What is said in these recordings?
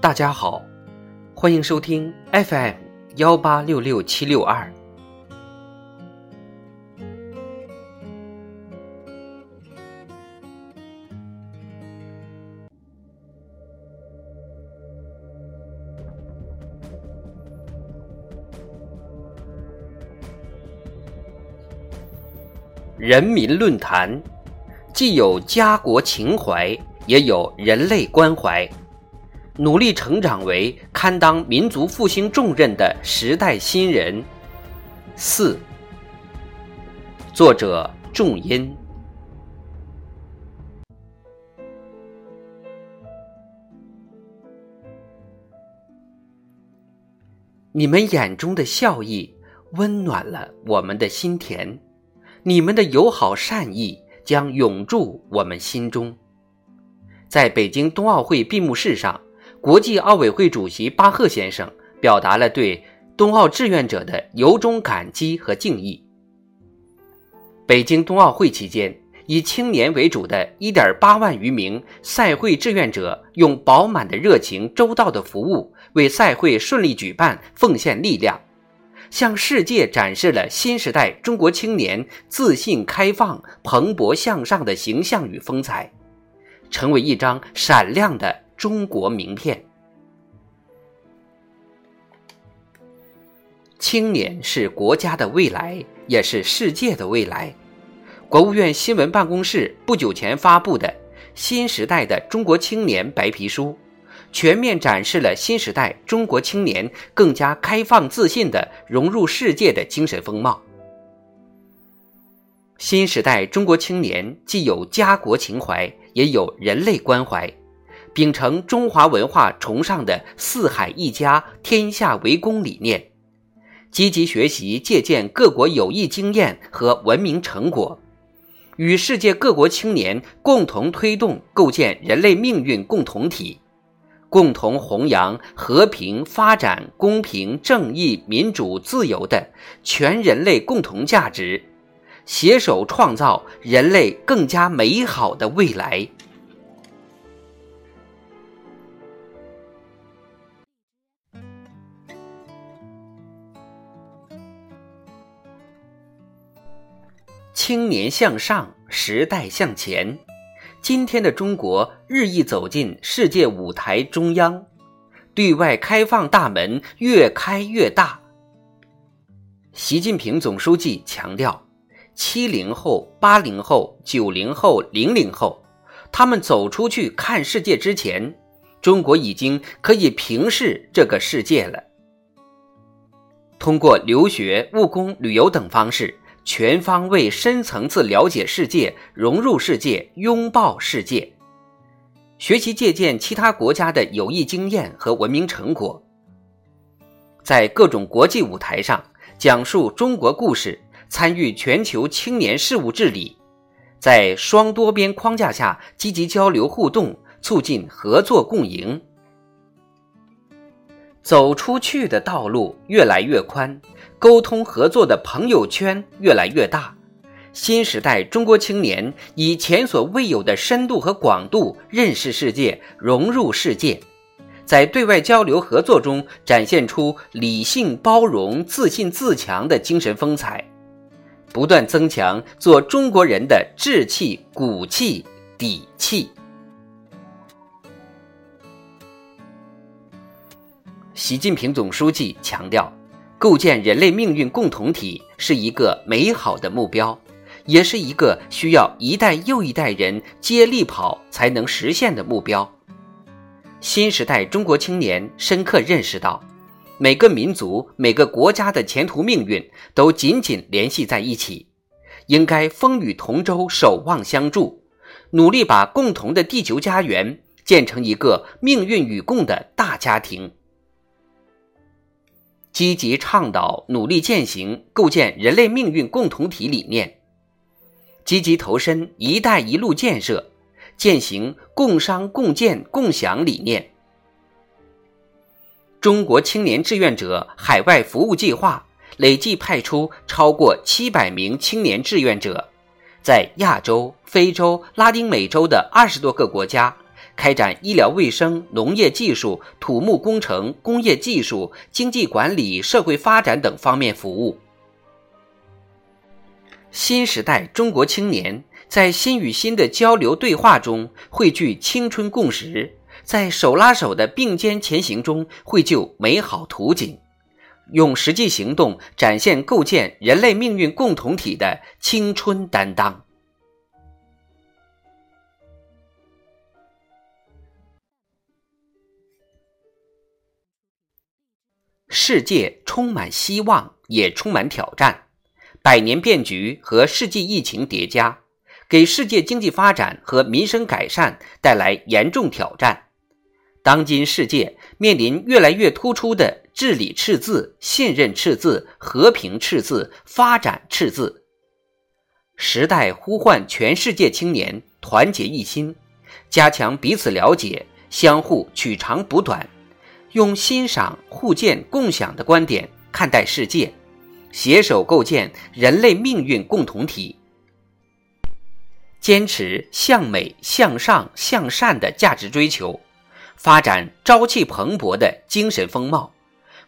大家好，欢迎收听 FM 幺八六六七六二。人民论坛，既有家国情怀，也有人类关怀，努力成长为堪当民族复兴重任的时代新人。四，作者仲音。你们眼中的笑意，温暖了我们的心田。你们的友好善意将永驻我们心中。在北京冬奥会闭幕式上，国际奥委会主席巴赫先生表达了对冬奥志愿者的由衷感激和敬意。北京冬奥会期间，以青年为主的1.8万余名赛会志愿者，用饱满的热情、周到的服务，为赛会顺利举办奉献力量。向世界展示了新时代中国青年自信、开放、蓬勃向上的形象与风采，成为一张闪亮的中国名片。青年是国家的未来，也是世界的未来。国务院新闻办公室不久前发布的《新时代的中国青年白皮书》。全面展示了新时代中国青年更加开放自信的融入世界的精神风貌。新时代中国青年既有家国情怀，也有人类关怀，秉承中华文化崇尚的“四海一家，天下为公”理念，积极学习借鉴各国有益经验和文明成果，与世界各国青年共同推动构建人类命运共同体。共同弘扬和平、发展、公平、正义、民主、自由的全人类共同价值，携手创造人类更加美好的未来。青年向上，时代向前。今天的中国日益走进世界舞台中央，对外开放大门越开越大。习近平总书记强调，七零后、八零后、九零后、零零后，他们走出去看世界之前，中国已经可以平视这个世界了。通过留学、务工、旅游等方式。全方位、深层次了解世界，融入世界，拥抱世界，学习借鉴其他国家的有益经验和文明成果，在各种国际舞台上讲述中国故事，参与全球青年事务治理，在双多边框架下积极交流互动，促进合作共赢。走出去的道路越来越宽，沟通合作的朋友圈越来越大。新时代中国青年以前所未有的深度和广度认识世界，融入世界，在对外交流合作中展现出理性、包容、自信、自强的精神风采，不断增强做中国人的志气、骨气、底气。习近平总书记强调，构建人类命运共同体是一个美好的目标，也是一个需要一代又一代人接力跑才能实现的目标。新时代中国青年深刻认识到，每个民族、每个国家的前途命运都紧紧联系在一起，应该风雨同舟、守望相助，努力把共同的地球家园建成一个命运与共的大家庭。积极倡导、努力践行构建人类命运共同体理念，积极投身“一带一路”建设，践行共商共建共享理念。中国青年志愿者海外服务计划累计派出超过七百名青年志愿者，在亚洲、非洲、拉丁美洲的二十多个国家开展医疗卫生、农业技术、土木工程、工业技术、经济管理、社会发展等方面服务。新时代中国青年在心与心的交流对话中汇聚青春共识，在手拉手的并肩前行中绘就美好图景，用实际行动展现构建人类命运共同体的青春担当。世界充满希望，也充满挑战。百年变局和世纪疫情叠加，给世界经济发展和民生改善带来严重挑战。当今世界面临越来越突出的治理赤字、信任赤字、和平赤字、发展赤字。时代呼唤全世界青年团结一心，加强彼此了解，相互取长补短，用欣赏、互鉴、共享的观点看待世界。携手构建人类命运共同体，坚持向美、向上、向善的价值追求，发展朝气蓬勃的精神风貌，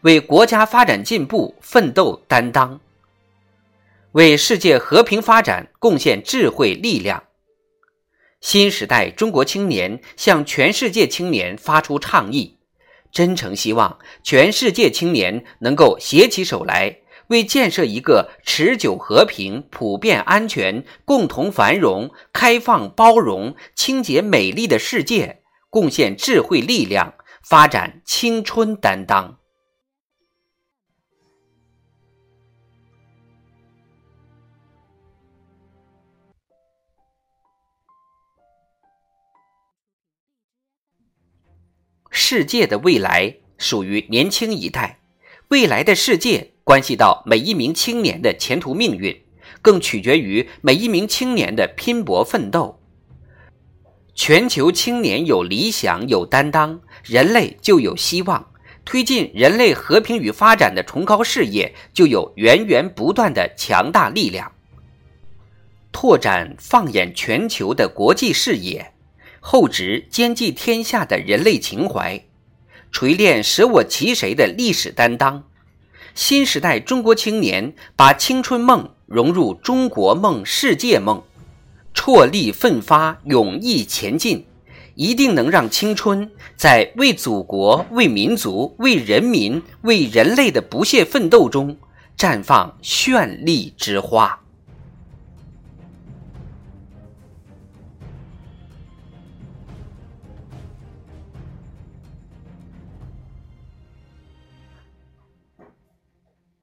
为国家发展进步奋斗担当，为世界和平发展贡献智慧力量。新时代中国青年向全世界青年发出倡议，真诚希望全世界青年能够携起手来。为建设一个持久和平、普遍安全、共同繁荣、开放包容、清洁美丽的世界贡献智慧力量，发展青春担当。世界的未来属于年轻一代，未来的世界。关系到每一名青年的前途命运，更取决于每一名青年的拼搏奋斗。全球青年有理想、有担当，人类就有希望；推进人类和平与发展的崇高事业，就有源源不断的强大力量。拓展放眼全球的国际视野，厚植兼济天下的人类情怀，锤炼舍我其谁的历史担当。新时代中国青年把青春梦融入中国梦、世界梦，踔厉奋发、勇毅前进，一定能让青春在为祖国、为民族、为人民、为人类的不懈奋斗中绽放绚丽之花。